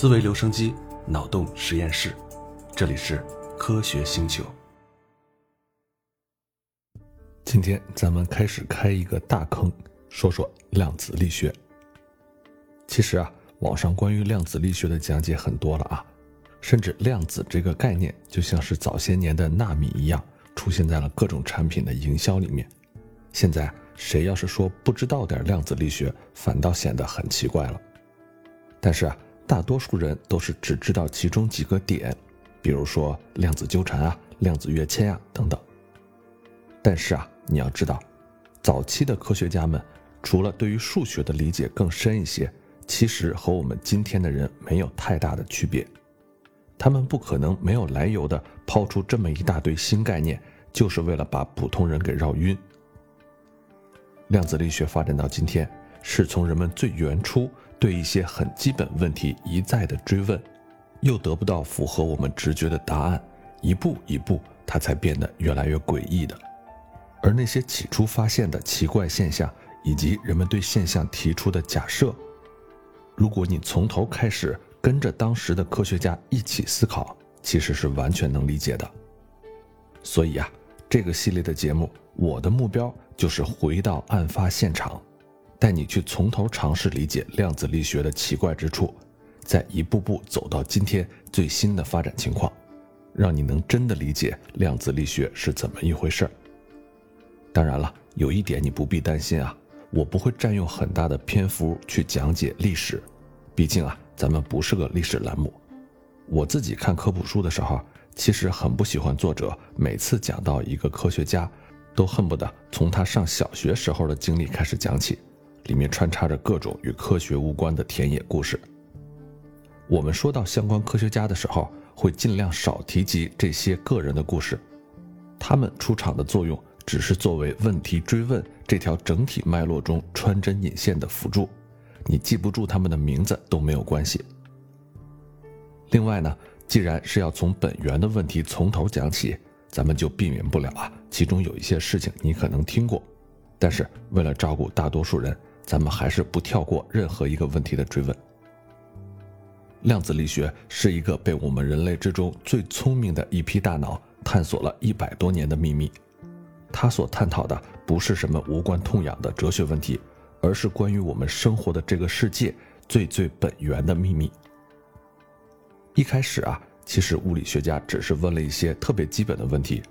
思维留声机，脑洞实验室，这里是科学星球。今天咱们开始开一个大坑，说说量子力学。其实啊，网上关于量子力学的讲解很多了啊，甚至量子这个概念就像是早些年的纳米一样，出现在了各种产品的营销里面。现在谁要是说不知道点量子力学，反倒显得很奇怪了。但是啊。大多数人都是只知道其中几个点，比如说量子纠缠啊、量子跃迁啊等等。但是啊，你要知道，早期的科学家们除了对于数学的理解更深一些，其实和我们今天的人没有太大的区别。他们不可能没有来由的抛出这么一大堆新概念，就是为了把普通人给绕晕。量子力学发展到今天，是从人们最原初。对一些很基本问题一再的追问，又得不到符合我们直觉的答案，一步一步，它才变得越来越诡异的。而那些起初发现的奇怪现象，以及人们对现象提出的假设，如果你从头开始跟着当时的科学家一起思考，其实是完全能理解的。所以啊，这个系列的节目，我的目标就是回到案发现场。带你去从头尝试理解量子力学的奇怪之处，再一步步走到今天最新的发展情况，让你能真的理解量子力学是怎么一回事儿。当然了，有一点你不必担心啊，我不会占用很大的篇幅去讲解历史，毕竟啊，咱们不是个历史栏目。我自己看科普书的时候，其实很不喜欢作者每次讲到一个科学家，都恨不得从他上小学时候的经历开始讲起。里面穿插着各种与科学无关的田野故事。我们说到相关科学家的时候，会尽量少提及这些个人的故事，他们出场的作用只是作为问题追问这条整体脉络中穿针引线的辅助。你记不住他们的名字都没有关系。另外呢，既然是要从本源的问题从头讲起，咱们就避免不了啊，其中有一些事情你可能听过，但是为了照顾大多数人。咱们还是不跳过任何一个问题的追问。量子力学是一个被我们人类之中最聪明的一批大脑探索了一百多年的秘密。它所探讨的不是什么无关痛痒的哲学问题，而是关于我们生活的这个世界最最本源的秘密。一开始啊，其实物理学家只是问了一些特别基本的问题，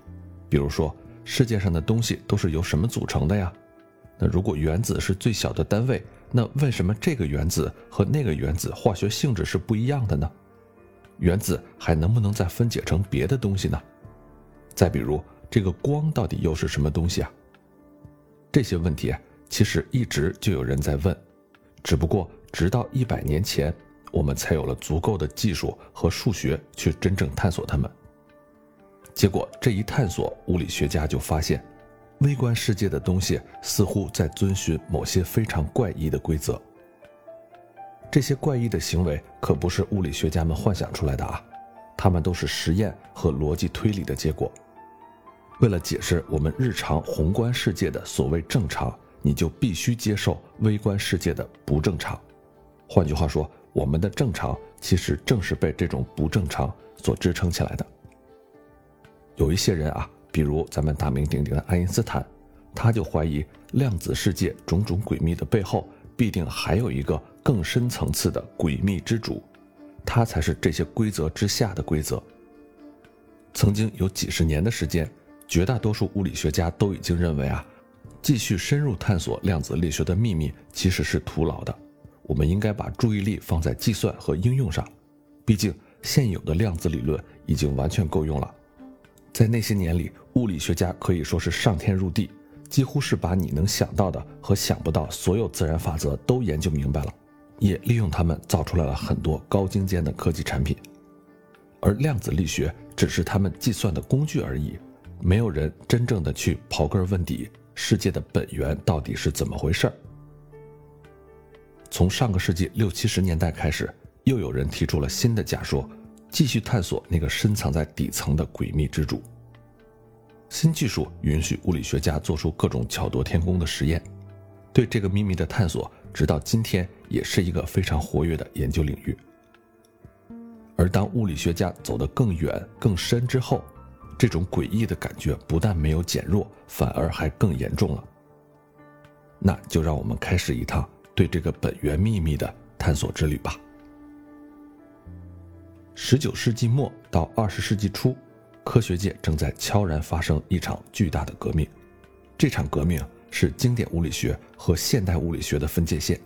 比如说世界上的东西都是由什么组成的呀？那如果原子是最小的单位，那为什么这个原子和那个原子化学性质是不一样的呢？原子还能不能再分解成别的东西呢？再比如，这个光到底又是什么东西啊？这些问题其实一直就有人在问，只不过直到一百年前，我们才有了足够的技术和数学去真正探索它们。结果这一探索，物理学家就发现。微观世界的东西似乎在遵循某些非常怪异的规则。这些怪异的行为可不是物理学家们幻想出来的啊，他们都是实验和逻辑推理的结果。为了解释我们日常宏观世界的所谓正常，你就必须接受微观世界的不正常。换句话说，我们的正常其实正是被这种不正常所支撑起来的。有一些人啊。比如咱们大名鼎鼎的爱因斯坦，他就怀疑量子世界种种诡秘的背后，必定还有一个更深层次的诡秘之主，他才是这些规则之下的规则。曾经有几十年的时间，绝大多数物理学家都已经认为啊，继续深入探索量子力学的秘密其实是徒劳的，我们应该把注意力放在计算和应用上，毕竟现有的量子理论已经完全够用了。在那些年里，物理学家可以说是上天入地，几乎是把你能想到的和想不到所有自然法则都研究明白了，也利用它们造出来了很多高精尖的科技产品。而量子力学只是他们计算的工具而已，没有人真正的去刨根问底，世界的本源到底是怎么回事儿。从上个世纪六七十年代开始，又有人提出了新的假说。继续探索那个深藏在底层的诡秘之主。新技术允许物理学家做出各种巧夺天工的实验，对这个秘密的探索，直到今天也是一个非常活跃的研究领域。而当物理学家走得更远、更深之后，这种诡异的感觉不但没有减弱，反而还更严重了。那就让我们开始一趟对这个本源秘密的探索之旅吧。十九世纪末到二十世纪初，科学界正在悄然发生一场巨大的革命。这场革命是经典物理学和现代物理学的分界线。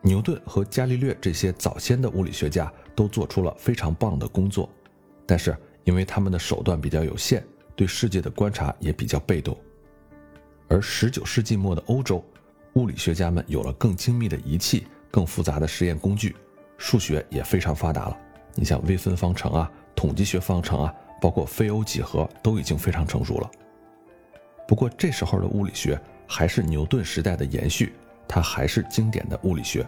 牛顿和伽利略这些早先的物理学家都做出了非常棒的工作，但是因为他们的手段比较有限，对世界的观察也比较被动。而十九世纪末的欧洲，物理学家们有了更精密的仪器、更复杂的实验工具，数学也非常发达了。你像微分方程啊、统计学方程啊，包括非欧几何都已经非常成熟了。不过这时候的物理学还是牛顿时代的延续。它还是经典的物理学。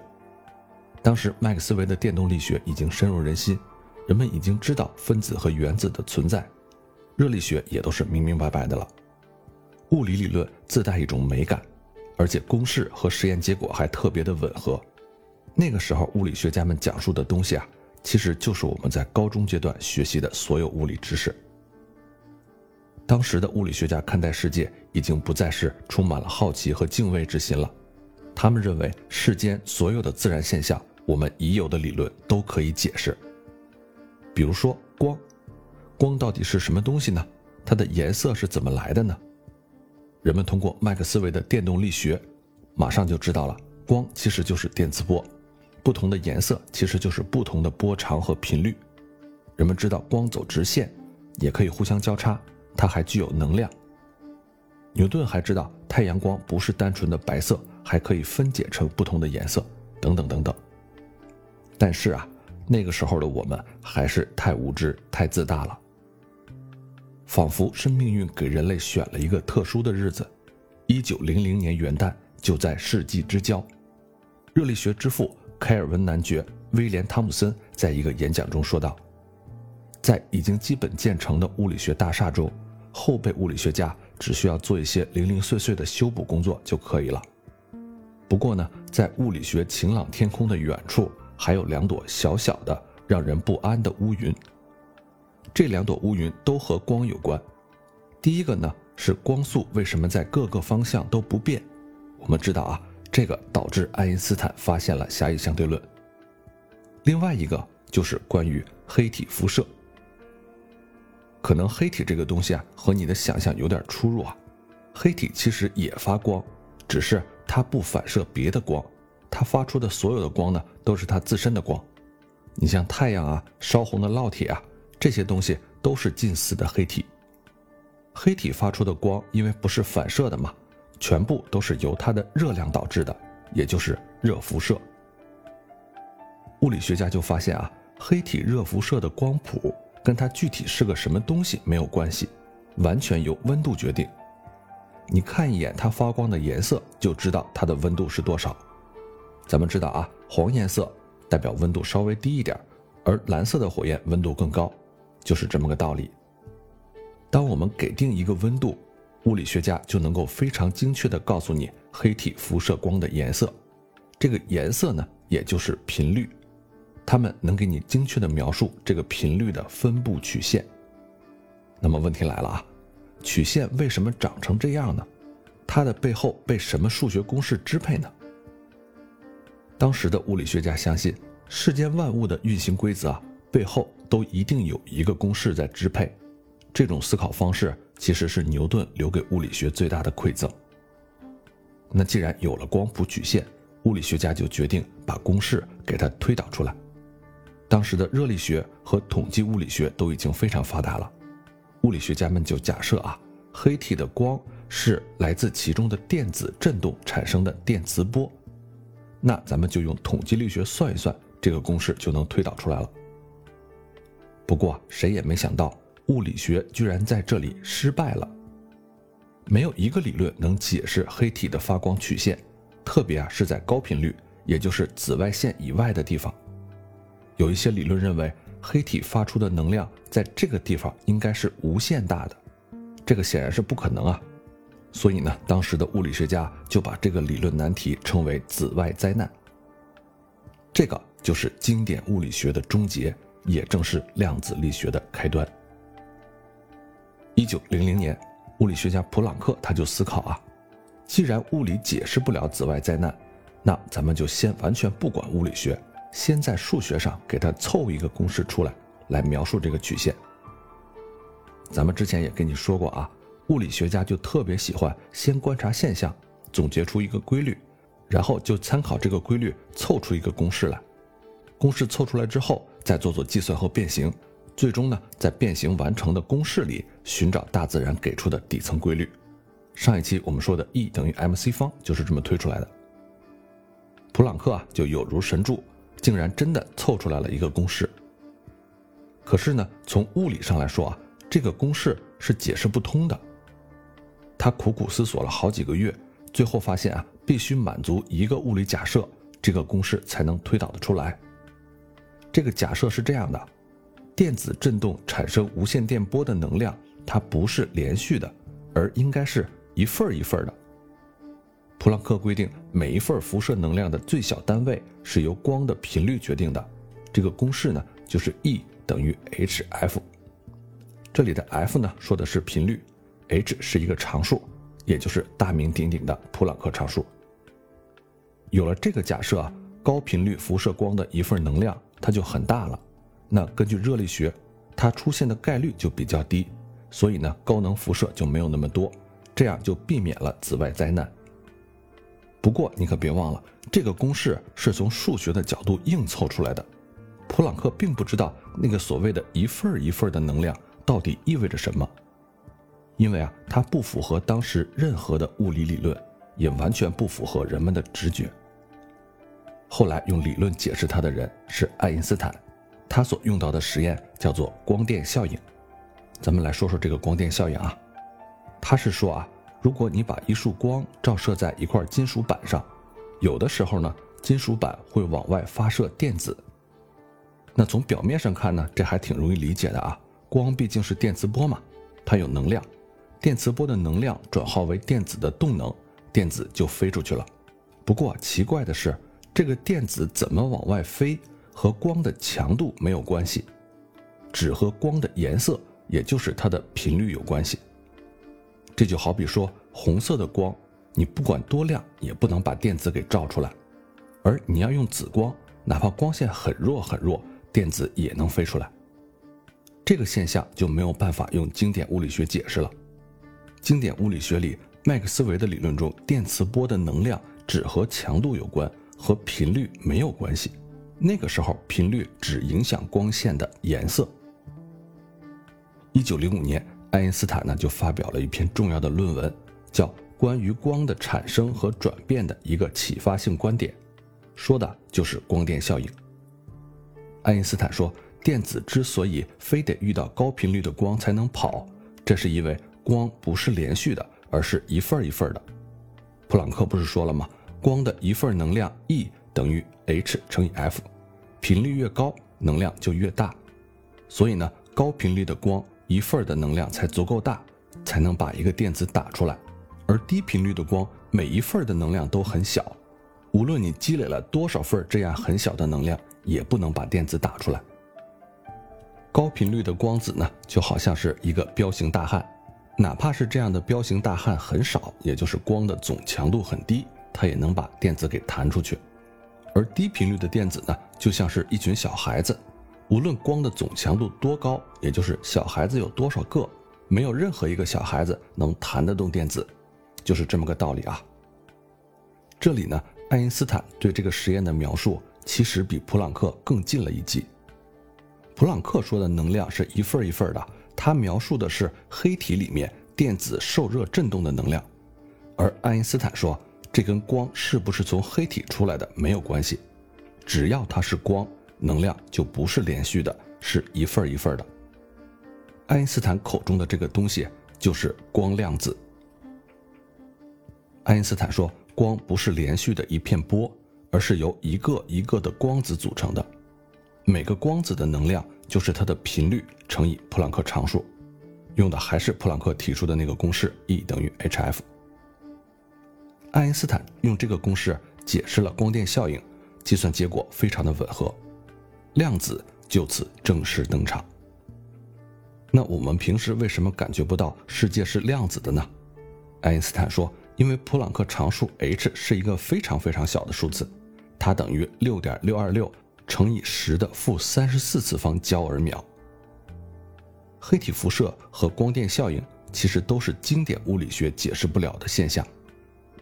当时麦克斯韦的电动力学已经深入人心，人们已经知道分子和原子的存在，热力学也都是明明白白的了。物理理论自带一种美感，而且公式和实验结果还特别的吻合。那个时候物理学家们讲述的东西啊，其实就是我们在高中阶段学习的所有物理知识。当时的物理学家看待世界已经不再是充满了好奇和敬畏之心了。他们认为世间所有的自然现象，我们已有的理论都可以解释。比如说光，光到底是什么东西呢？它的颜色是怎么来的呢？人们通过麦克斯韦的电动力学，马上就知道了，光其实就是电磁波，不同的颜色其实就是不同的波长和频率。人们知道光走直线，也可以互相交叉，它还具有能量。牛顿还知道太阳光不是单纯的白色。还可以分解成不同的颜色，等等等等。但是啊，那个时候的我们还是太无知、太自大了，仿佛是命运给人类选了一个特殊的日子。一九零零年元旦就在世纪之交，热力学之父凯尔文男爵威廉汤姆森在一个演讲中说道：“在已经基本建成的物理学大厦中，后辈物理学家只需要做一些零零碎碎的修补工作就可以了。”不过呢，在物理学晴朗天空的远处，还有两朵小小的、让人不安的乌云。这两朵乌云都和光有关。第一个呢，是光速为什么在各个方向都不变？我们知道啊，这个导致爱因斯坦发现了狭义相对论。另外一个就是关于黑体辐射。可能黑体这个东西啊，和你的想象有点出入啊。黑体其实也发光，只是。它不反射别的光，它发出的所有的光呢，都是它自身的光。你像太阳啊、烧红的烙铁啊，这些东西都是近似的黑体。黑体发出的光，因为不是反射的嘛，全部都是由它的热量导致的，也就是热辐射。物理学家就发现啊，黑体热辐射的光谱跟它具体是个什么东西没有关系，完全由温度决定。你看一眼它发光的颜色，就知道它的温度是多少。咱们知道啊，黄颜色代表温度稍微低一点，而蓝色的火焰温度更高，就是这么个道理。当我们给定一个温度，物理学家就能够非常精确地告诉你黑体辐射光的颜色。这个颜色呢，也就是频率，他们能给你精确地描述这个频率的分布曲线。那么问题来了啊。曲线为什么长成这样呢？它的背后被什么数学公式支配呢？当时的物理学家相信，世间万物的运行规则啊，背后都一定有一个公式在支配。这种思考方式其实是牛顿留给物理学最大的馈赠。那既然有了光谱曲线，物理学家就决定把公式给它推导出来。当时的热力学和统计物理学都已经非常发达了。物理学家们就假设啊，黑体的光是来自其中的电子振动产生的电磁波，那咱们就用统计力学算一算，这个公式就能推导出来了。不过谁也没想到，物理学居然在这里失败了。没有一个理论能解释黑体的发光曲线，特别啊是在高频率，也就是紫外线以外的地方。有一些理论认为。黑体发出的能量在这个地方应该是无限大的，这个显然是不可能啊。所以呢，当时的物理学家就把这个理论难题称为“紫外灾难”。这个就是经典物理学的终结，也正是量子力学的开端。一九零零年，物理学家普朗克他就思考啊，既然物理解释不了紫外灾难，那咱们就先完全不管物理学，先在数学上给它凑一个公式出来，来描述这个曲线。咱们之前也跟你说过啊，物理学家就特别喜欢先观察现象，总结出一个规律，然后就参考这个规律凑出一个公式来。公式凑出来之后，再做做计算和变形。最终呢，在变形完成的公式里寻找大自然给出的底层规律。上一期我们说的 E 等于 mc 方就是这么推出来的。普朗克啊，就有如神助，竟然真的凑出来了一个公式。可是呢，从物理上来说啊，这个公式是解释不通的。他苦苦思索了好几个月，最后发现啊，必须满足一个物理假设，这个公式才能推导得出来。这个假设是这样的。电子振动产生无线电波的能量，它不是连续的，而应该是一份一份的。普朗克规定，每一份辐射能量的最小单位是由光的频率决定的。这个公式呢，就是 E 等于 hf。这里的 f 呢，说的是频率，h 是一个常数，也就是大名鼎鼎的普朗克常数。有了这个假设，高频率辐射光的一份能量，它就很大了。那根据热力学，它出现的概率就比较低，所以呢，高能辐射就没有那么多，这样就避免了紫外灾难。不过你可别忘了，这个公式是从数学的角度硬凑出来的，普朗克并不知道那个所谓的一份儿一份儿的能量到底意味着什么，因为啊，它不符合当时任何的物理理论，也完全不符合人们的直觉。后来用理论解释它的人是爱因斯坦。他所用到的实验叫做光电效应，咱们来说说这个光电效应啊。他是说啊，如果你把一束光照射在一块金属板上，有的时候呢，金属板会往外发射电子。那从表面上看呢，这还挺容易理解的啊。光毕竟是电磁波嘛，它有能量，电磁波的能量转化为电子的动能，电子就飞出去了。不过奇怪的是，这个电子怎么往外飞？和光的强度没有关系，只和光的颜色，也就是它的频率有关系。这就好比说，红色的光，你不管多亮，也不能把电子给照出来；而你要用紫光，哪怕光线很弱很弱，电子也能飞出来。这个现象就没有办法用经典物理学解释了。经典物理学里，麦克斯韦的理论中，电磁波的能量只和强度有关，和频率没有关系。那个时候，频率只影响光线的颜色。一九零五年，爱因斯坦呢就发表了一篇重要的论文，叫《关于光的产生和转变的一个启发性观点》，说的就是光电效应。爱因斯坦说，电子之所以非得遇到高频率的光才能跑，这是因为光不是连续的，而是一份一份的。普朗克不是说了吗？光的一份能量 E。等于 h 乘以 f，频率越高，能量就越大。所以呢，高频率的光一份的能量才足够大，才能把一个电子打出来；而低频率的光每一份的能量都很小，无论你积累了多少份这样很小的能量，也不能把电子打出来。高频率的光子呢，就好像是一个彪形大汉，哪怕是这样的彪形大汉很少，也就是光的总强度很低，它也能把电子给弹出去。而低频率的电子呢，就像是一群小孩子，无论光的总强度多高，也就是小孩子有多少个，没有任何一个小孩子能弹得动电子，就是这么个道理啊。这里呢，爱因斯坦对这个实验的描述其实比普朗克更近了一级。普朗克说的能量是一份一份的，他描述的是黑体里面电子受热振动的能量，而爱因斯坦说。这跟光是不是从黑体出来的没有关系，只要它是光，能量就不是连续的，是一份一份的。爱因斯坦口中的这个东西就是光量子。爱因斯坦说，光不是连续的一片波，而是由一个一个的光子组成的，每个光子的能量就是它的频率乘以普朗克常数，用的还是普朗克提出的那个公式，E 等于 hf。爱因斯坦用这个公式解释了光电效应，计算结果非常的吻合，量子就此正式登场。那我们平时为什么感觉不到世界是量子的呢？爱因斯坦说，因为普朗克常数 h 是一个非常非常小的数字，它等于六点六二六乘以十的负三十四次方焦耳秒。黑体辐射和光电效应其实都是经典物理学解释不了的现象。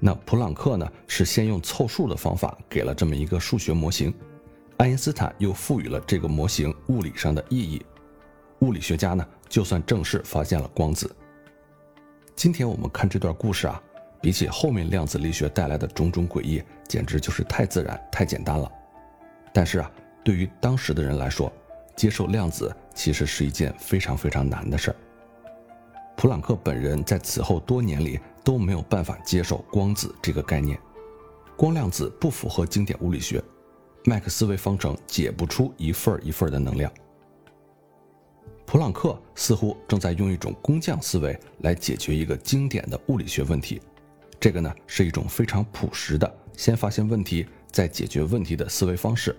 那普朗克呢，是先用凑数的方法给了这么一个数学模型，爱因斯坦又赋予了这个模型物理上的意义。物理学家呢，就算正式发现了光子。今天我们看这段故事啊，比起后面量子力学带来的种种诡异，简直就是太自然、太简单了。但是啊，对于当时的人来说，接受量子其实是一件非常非常难的事儿。普朗克本人在此后多年里都没有办法接受光子这个概念，光量子不符合经典物理学，麦克斯韦方程解不出一份一份的能量。普朗克似乎正在用一种工匠思维来解决一个经典的物理学问题，这个呢是一种非常朴实的先发现问题再解决问题的思维方式。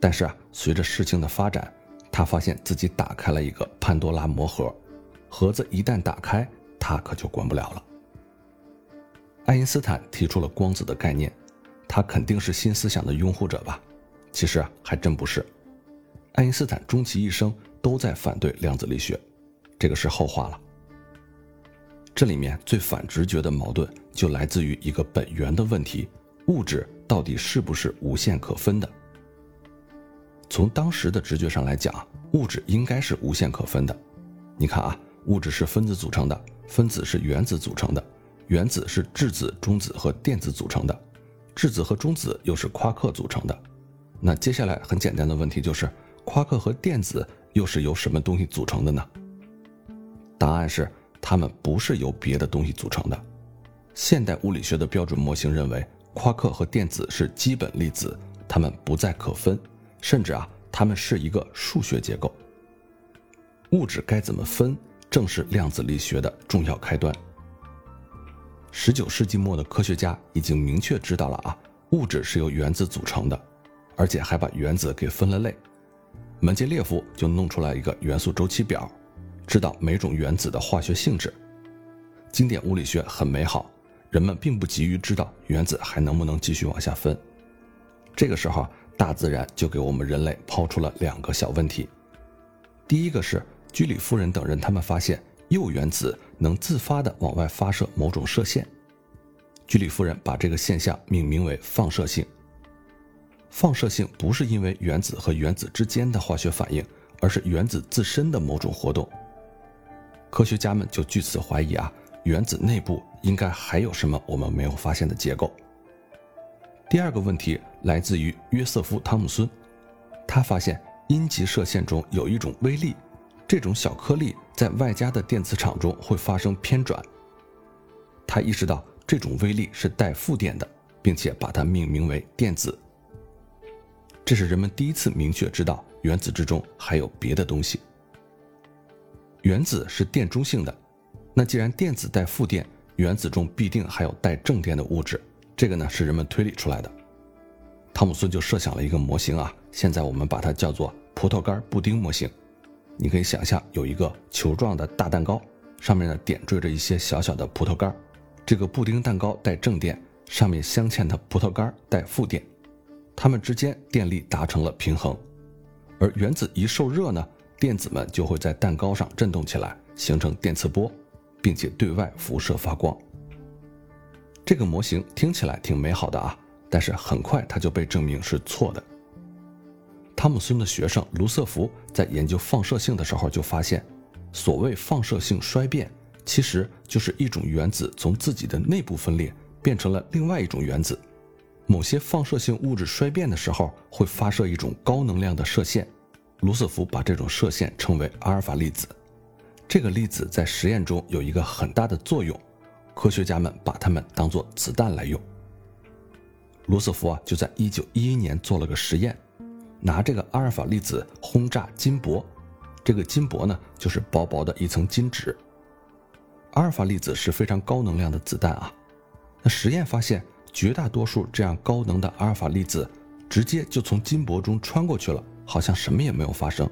但是啊，随着事情的发展，他发现自己打开了一个潘多拉魔盒，盒子一旦打开，他可就管不了了。爱因斯坦提出了光子的概念，他肯定是新思想的拥护者吧？其实，还真不是。爱因斯坦终其一生都在反对量子力学，这个是后话了。这里面最反直觉的矛盾就来自于一个本源的问题：物质到底是不是无限可分的？从当时的直觉上来讲，物质应该是无限可分的。你看啊，物质是分子组成的，分子是原子组成的，原子是质子、中子和电子组成的，质子和中子又是夸克组成的。那接下来很简单的问题就是，夸克和电子又是由什么东西组成的呢？答案是，它们不是由别的东西组成的。现代物理学的标准模型认为，夸克和电子是基本粒子，它们不再可分。甚至啊，它们是一个数学结构。物质该怎么分，正是量子力学的重要开端。十九世纪末的科学家已经明确知道了啊，物质是由原子组成的，而且还把原子给分了类。门捷列夫就弄出来一个元素周期表，知道每种原子的化学性质。经典物理学很美好，人们并不急于知道原子还能不能继续往下分。这个时候。大自然就给我们人类抛出了两个小问题。第一个是居里夫人等人，他们发现铀原子能自发的往外发射某种射线。居里夫人把这个现象命名为放射性。放射性不是因为原子和原子之间的化学反应，而是原子自身的某种活动。科学家们就据此怀疑啊，原子内部应该还有什么我们没有发现的结构。第二个问题来自于约瑟夫·汤姆孙，他发现阴极射线中有一种微粒，这种小颗粒在外加的电磁场中会发生偏转。他意识到这种微粒是带负电的，并且把它命名为电子。这是人们第一次明确知道原子之中还有别的东西。原子是电中性的，那既然电子带负电，原子中必定还有带正电的物质。这个呢是人们推理出来的，汤姆森就设想了一个模型啊，现在我们把它叫做葡萄干布丁模型。你可以想象有一个球状的大蛋糕，上面呢点缀着一些小小的葡萄干，这个布丁蛋糕带正电，上面镶嵌的葡萄干带负电，它们之间电力达成了平衡，而原子一受热呢，电子们就会在蛋糕上振动起来，形成电磁波，并且对外辐射发光。这个模型听起来挺美好的啊，但是很快它就被证明是错的。汤姆森的学生卢瑟福在研究放射性的时候就发现，所谓放射性衰变，其实就是一种原子从自己的内部分裂变成了另外一种原子。某些放射性物质衰变的时候会发射一种高能量的射线，卢瑟福把这种射线称为阿尔法粒子。这个粒子在实验中有一个很大的作用。科学家们把它们当作子弹来用。卢瑟福啊，就在一九一一年做了个实验，拿这个阿尔法粒子轰炸金箔。这个金箔呢，就是薄薄的一层金纸。阿尔法粒子是非常高能量的子弹啊。那实验发现，绝大多数这样高能的阿尔法粒子直接就从金箔中穿过去了，好像什么也没有发生；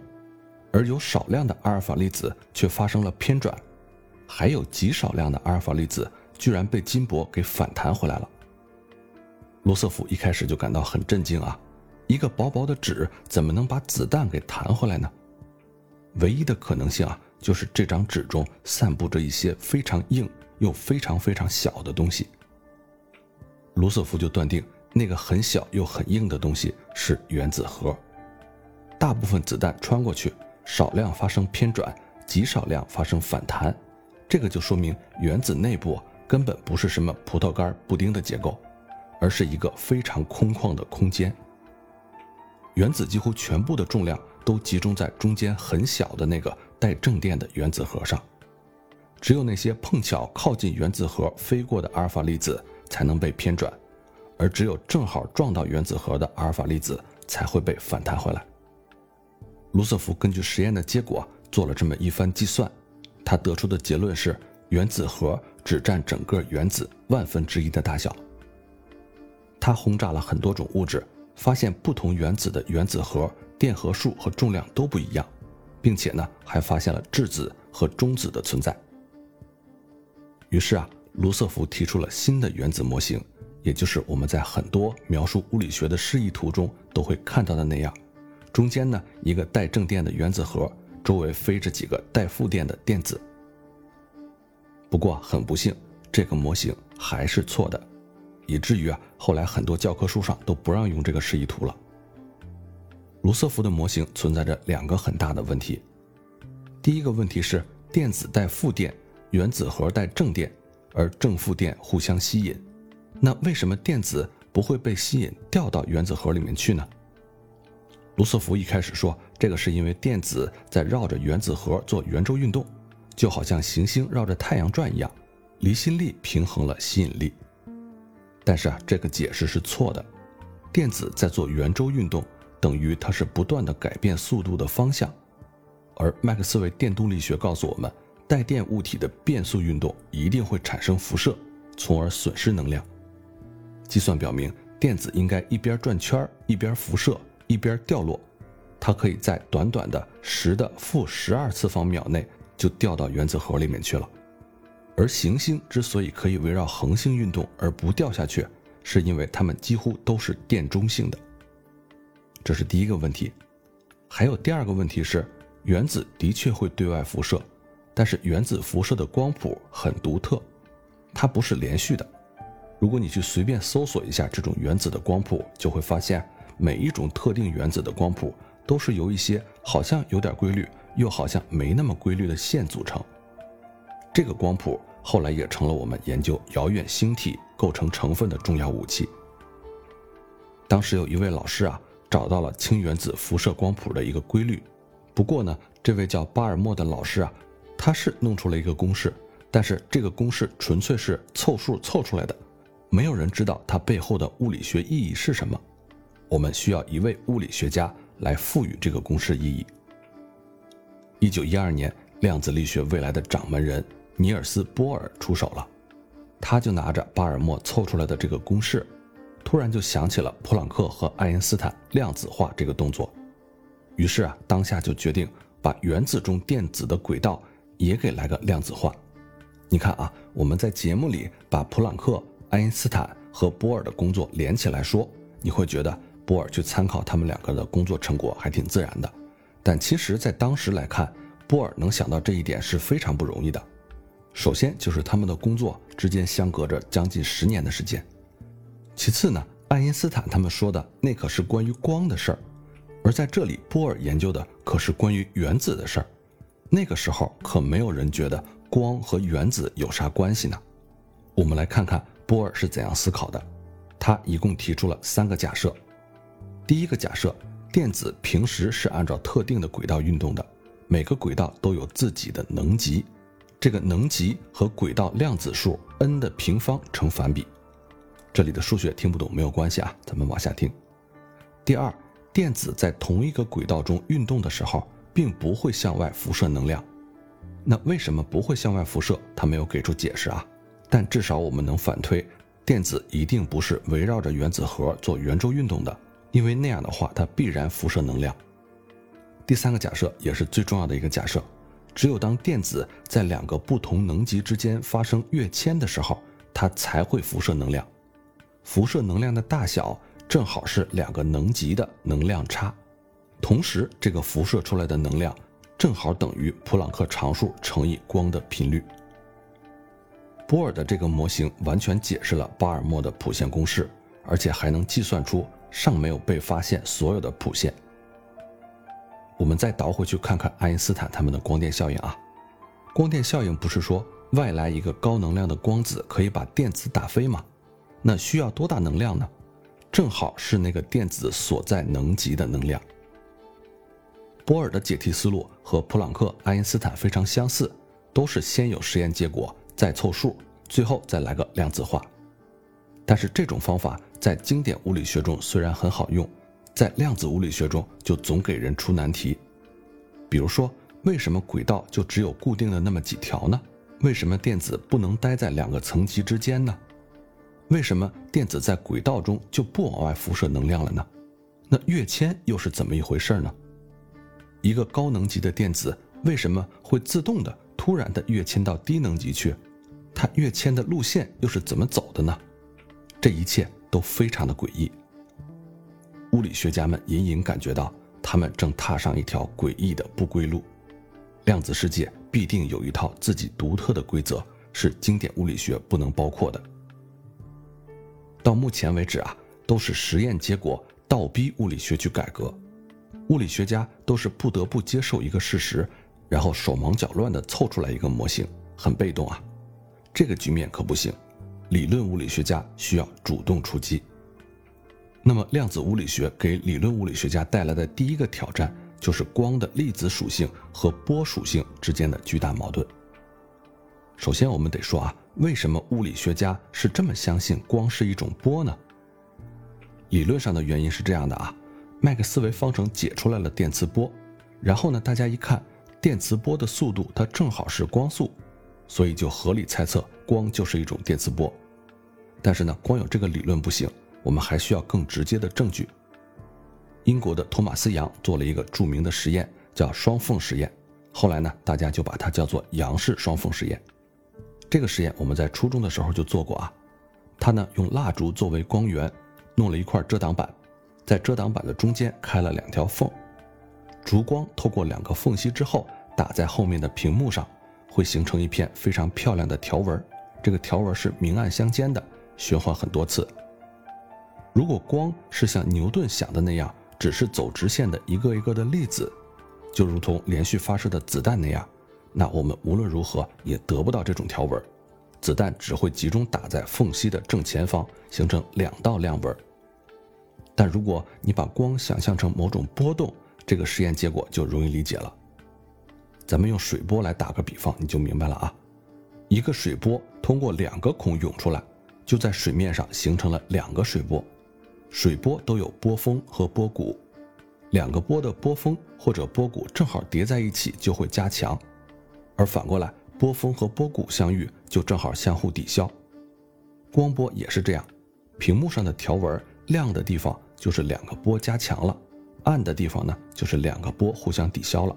而有少量的阿尔法粒子却发生了偏转，还有极少量的阿尔法粒子居然被金箔给反弹回来了。罗瑟福一开始就感到很震惊啊！一个薄薄的纸怎么能把子弹给弹回来呢？唯一的可能性啊，就是这张纸中散布着一些非常硬又非常非常小的东西。卢瑟福就断定，那个很小又很硬的东西是原子核。大部分子弹穿过去，少量发生偏转，极少量发生反弹，这个就说明原子内部根本不是什么葡萄干、布丁的结构，而是一个非常空旷的空间。原子几乎全部的重量都集中在中间很小的那个带正电的原子核上，只有那些碰巧靠近原子核飞过的阿尔法粒子才能被偏转，而只有正好撞到原子核的阿尔法粒子才会被反弹回来。卢瑟福根据实验的结果做了这么一番计算，他得出的结论是原子核只占整个原子万分之一的大小。他轰炸了很多种物质。发现不同原子的原子核电荷数和重量都不一样，并且呢，还发现了质子和中子的存在。于是啊，卢瑟福提出了新的原子模型，也就是我们在很多描述物理学的示意图中都会看到的那样，中间呢一个带正电的原子核，周围飞着几个带负电的电子。不过很不幸，这个模型还是错的。以至于啊，后来很多教科书上都不让用这个示意图了。卢瑟福的模型存在着两个很大的问题。第一个问题是电子带负电，原子核带正电，而正负电互相吸引。那为什么电子不会被吸引掉到原子核里面去呢？卢瑟福一开始说，这个是因为电子在绕着原子核做圆周运动，就好像行星绕着太阳转一样，离心力平衡了吸引力。但是啊，这个解释是错的。电子在做圆周运动，等于它是不断的改变速度的方向。而麦克斯韦电动力学告诉我们，带电物体的变速运动一定会产生辐射，从而损失能量。计算表明，电子应该一边转圈一边辐射，一边掉落。它可以在短短的十的负十二次方秒内就掉到原子核里面去了。而行星之所以可以围绕恒星运动而不掉下去，是因为它们几乎都是电中性的。这是第一个问题。还有第二个问题是，原子的确会对外辐射，但是原子辐射的光谱很独特，它不是连续的。如果你去随便搜索一下这种原子的光谱，就会发现每一种特定原子的光谱都是由一些好像有点规律，又好像没那么规律的线组成。这个光谱。后来也成了我们研究遥远星体构成成分的重要武器。当时有一位老师啊，找到了氢原子辐射光谱的一个规律。不过呢，这位叫巴尔默的老师啊，他是弄出了一个公式，但是这个公式纯粹是凑数凑出来的，没有人知道它背后的物理学意义是什么。我们需要一位物理学家来赋予这个公式意义。一九一二年，量子力学未来的掌门人。尼尔斯·波尔出手了，他就拿着巴尔默凑出来的这个公式，突然就想起了普朗克和爱因斯坦量子化这个动作，于是啊，当下就决定把原子中电子的轨道也给来个量子化。你看啊，我们在节目里把普朗克、爱因斯坦和波尔的工作连起来说，你会觉得波尔去参考他们两个的工作成果还挺自然的，但其实，在当时来看，波尔能想到这一点是非常不容易的。首先就是他们的工作之间相隔着将近十年的时间，其次呢，爱因斯坦他们说的那可是关于光的事儿，而在这里波尔研究的可是关于原子的事儿，那个时候可没有人觉得光和原子有啥关系呢。我们来看看波尔是怎样思考的，他一共提出了三个假设。第一个假设，电子平时是按照特定的轨道运动的，每个轨道都有自己的能级。这个能级和轨道量子数 n 的平方成反比，这里的数学听不懂没有关系啊，咱们往下听。第二，电子在同一个轨道中运动的时候，并不会向外辐射能量。那为什么不会向外辐射？他没有给出解释啊。但至少我们能反推，电子一定不是围绕着原子核做圆周运动的，因为那样的话它必然辐射能量。第三个假设也是最重要的一个假设，只有当电子在两个不同能级之间发生跃迁的时候，它才会辐射能量。辐射能量的大小正好是两个能级的能量差，同时这个辐射出来的能量正好等于普朗克常数乘以光的频率。波尔的这个模型完全解释了巴尔默的谱线公式，而且还能计算出尚没有被发现所有的谱线。我们再倒回去看看爱因斯坦他们的光电效应啊，光电效应不是说外来一个高能量的光子可以把电子打飞吗？那需要多大能量呢？正好是那个电子所在能级的能量。波尔的解题思路和普朗克、爱因斯坦非常相似，都是先有实验结果，再凑数，最后再来个量子化。但是这种方法在经典物理学中虽然很好用。在量子物理学中，就总给人出难题，比如说，为什么轨道就只有固定的那么几条呢？为什么电子不能待在两个层级之间呢？为什么电子在轨道中就不往外辐射能量了呢？那跃迁又是怎么一回事呢？一个高能级的电子为什么会自动的突然的跃迁到低能级去？它跃迁的路线又是怎么走的呢？这一切都非常的诡异。物理学家们隐隐感觉到，他们正踏上一条诡异的不归路。量子世界必定有一套自己独特的规则，是经典物理学不能包括的。到目前为止啊，都是实验结果倒逼物理学去改革。物理学家都是不得不接受一个事实，然后手忙脚乱地凑出来一个模型，很被动啊。这个局面可不行，理论物理学家需要主动出击。那么，量子物理学给理论物理学家带来的第一个挑战，就是光的粒子属性和波属性之间的巨大矛盾。首先，我们得说啊，为什么物理学家是这么相信光是一种波呢？理论上的原因是这样的啊，麦克斯韦方程解出来了电磁波，然后呢，大家一看电磁波的速度，它正好是光速，所以就合理猜测光就是一种电磁波。但是呢，光有这个理论不行。我们还需要更直接的证据。英国的托马斯·杨做了一个著名的实验，叫双缝实验。后来呢，大家就把它叫做杨氏双缝实验。这个实验我们在初中的时候就做过啊。他呢用蜡烛作为光源，弄了一块遮挡板，在遮挡板的中间开了两条缝，烛光透过两个缝隙之后，打在后面的屏幕上，会形成一片非常漂亮的条纹。这个条纹是明暗相间的，循环很多次。如果光是像牛顿想的那样，只是走直线的一个一个的粒子，就如同连续发射的子弹那样，那我们无论如何也得不到这种条纹，子弹只会集中打在缝隙的正前方，形成两道亮纹。但如果你把光想象成某种波动，这个实验结果就容易理解了。咱们用水波来打个比方，你就明白了啊。一个水波通过两个孔涌出来，就在水面上形成了两个水波。水波都有波峰和波谷，两个波的波峰或者波谷正好叠在一起就会加强，而反过来波峰和波谷相遇就正好相互抵消。光波也是这样，屏幕上的条纹亮的地方就是两个波加强了，暗的地方呢就是两个波互相抵消了，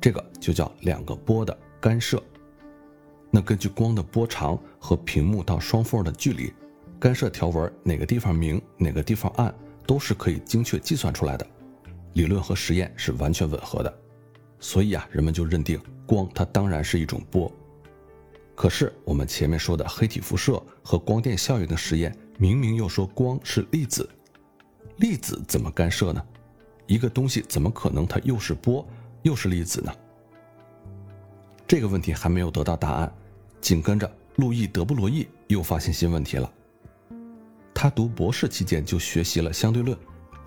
这个就叫两个波的干涉。那根据光的波长和屏幕到双缝的距离。干涉条纹哪个地方明，哪个地方暗，都是可以精确计算出来的，理论和实验是完全吻合的，所以啊，人们就认定光它当然是一种波。可是我们前面说的黑体辐射和光电效应的实验，明明又说光是粒子，粒子怎么干涉呢？一个东西怎么可能它又是波又是粒子呢？这个问题还没有得到答案，紧跟着路易·德布罗意又发现新问题了。他读博士期间就学习了相对论，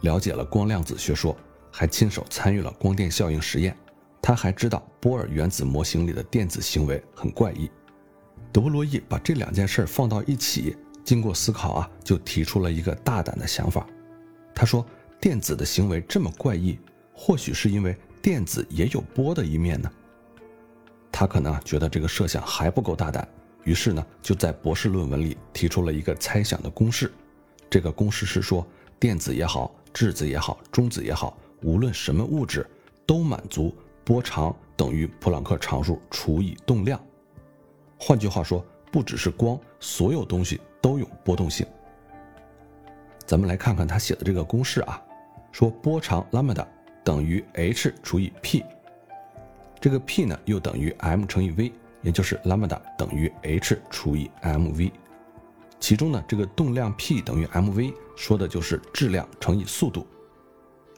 了解了光量子学说，还亲手参与了光电效应实验。他还知道波尔原子模型里的电子行为很怪异。德布罗意把这两件事放到一起，经过思考啊，就提出了一个大胆的想法。他说，电子的行为这么怪异，或许是因为电子也有波的一面呢。他可能觉得这个设想还不够大胆，于是呢，就在博士论文里提出了一个猜想的公式。这个公式是说，电子也好，质子也好，中子也好，无论什么物质，都满足波长等于普朗克常数除以动量。换句话说，不只是光，所有东西都有波动性。咱们来看看他写的这个公式啊，说波长 lambda 等于 h 除以 p，这个 p 呢又等于 m 乘以 v，也就是 lambda 等于 h 除以 mv。其中呢，这个动量 p 等于 mv，说的就是质量乘以速度。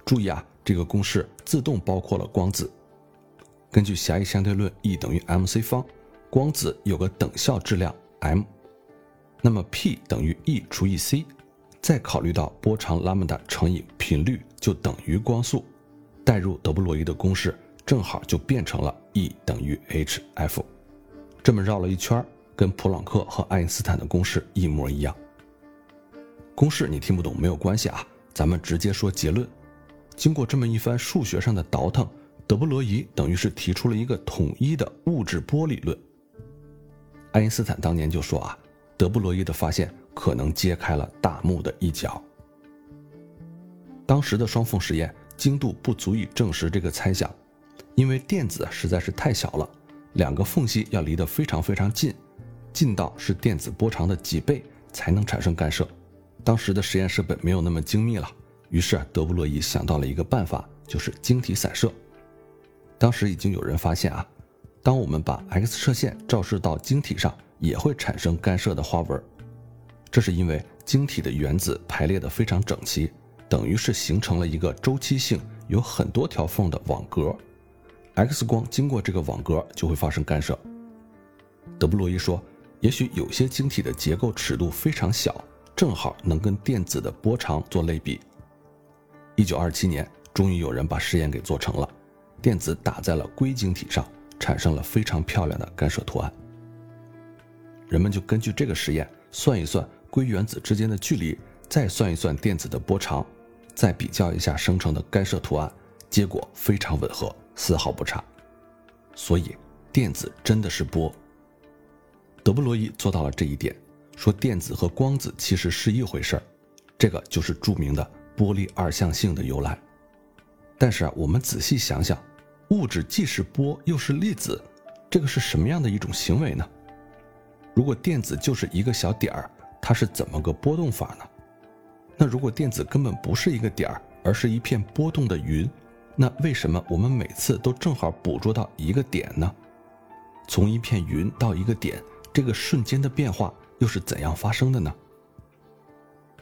注意啊，这个公式自动包括了光子。根据狭义相对论，E 等于 mc 方，光子有个等效质量 m，那么 p 等于 E 除以 c，再考虑到波长 lambda 乘以频率就等于光速，代入德布罗意的公式，正好就变成了 E 等于 hf。这么绕了一圈跟普朗克和爱因斯坦的公式一模一样。公式你听不懂没有关系啊，咱们直接说结论。经过这么一番数学上的倒腾，德布罗意等于是提出了一个统一的物质波理论。爱因斯坦当年就说啊，德布罗意的发现可能揭开了大幕的一角。当时的双缝实验精度不足以证实这个猜想，因为电子实在是太小了，两个缝隙要离得非常非常近。近到是电子波长的几倍才能产生干涉，当时的实验设备没有那么精密了，于是德布罗意想到了一个办法，就是晶体散射。当时已经有人发现啊，当我们把 X 射线照射到晶体上，也会产生干涉的花纹，这是因为晶体的原子排列的非常整齐，等于是形成了一个周期性有很多条缝的网格，X 光经过这个网格就会发生干涉。德布罗意说。也许有些晶体的结构尺度非常小，正好能跟电子的波长做类比。一九二七年，终于有人把实验给做成了，电子打在了硅晶体上，产生了非常漂亮的干涉图案。人们就根据这个实验算一算硅原子之间的距离，再算一算电子的波长，再比较一下生成的干涉图案，结果非常吻合，丝毫不差。所以，电子真的是波。德布罗意做到了这一点，说电子和光子其实是一回事儿，这个就是著名的波粒二象性的由来。但是啊，我们仔细想想，物质既是波又是粒子，这个是什么样的一种行为呢？如果电子就是一个小点儿，它是怎么个波动法呢？那如果电子根本不是一个点儿，而是一片波动的云，那为什么我们每次都正好捕捉到一个点呢？从一片云到一个点。这个瞬间的变化又是怎样发生的呢？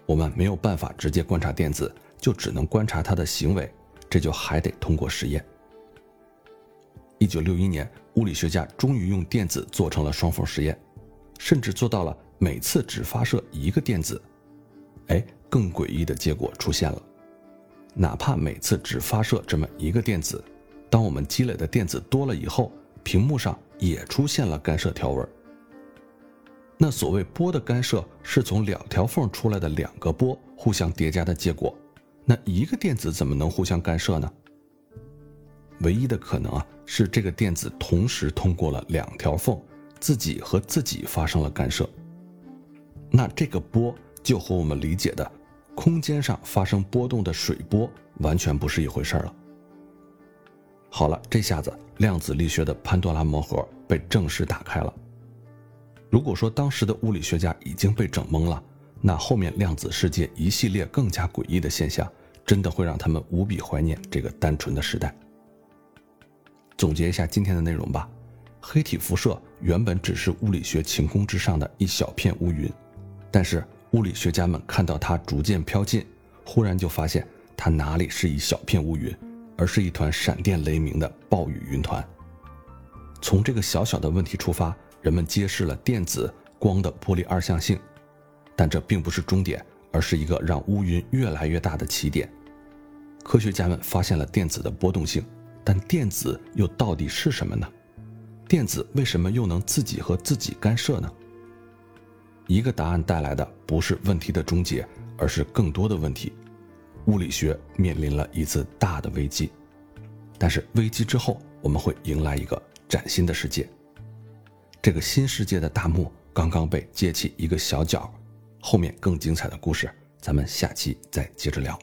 我们没有办法直接观察电子，就只能观察它的行为，这就还得通过实验。一九六一年，物理学家终于用电子做成了双缝实验，甚至做到了每次只发射一个电子。哎，更诡异的结果出现了，哪怕每次只发射这么一个电子，当我们积累的电子多了以后，屏幕上也出现了干涉条纹。那所谓波的干涉是从两条缝出来的两个波互相叠加的结果，那一个电子怎么能互相干涉呢？唯一的可能啊是这个电子同时通过了两条缝，自己和自己发生了干涉。那这个波就和我们理解的空间上发生波动的水波完全不是一回事了。好了，这下子量子力学的潘多拉魔盒被正式打开了。如果说当时的物理学家已经被整懵了，那后面量子世界一系列更加诡异的现象，真的会让他们无比怀念这个单纯的时代。总结一下今天的内容吧，黑体辐射原本只是物理学晴空之上的一小片乌云，但是物理学家们看到它逐渐飘近，忽然就发现它哪里是一小片乌云，而是一团闪电雷鸣的暴雨云团。从这个小小的问题出发。人们揭示了电子光的波粒二象性，但这并不是终点，而是一个让乌云越来越大的起点。科学家们发现了电子的波动性，但电子又到底是什么呢？电子为什么又能自己和自己干涉呢？一个答案带来的不是问题的终结，而是更多的问题。物理学面临了一次大的危机，但是危机之后，我们会迎来一个崭新的世界。这个新世界的大幕刚刚被揭起一个小角，后面更精彩的故事，咱们下期再接着聊。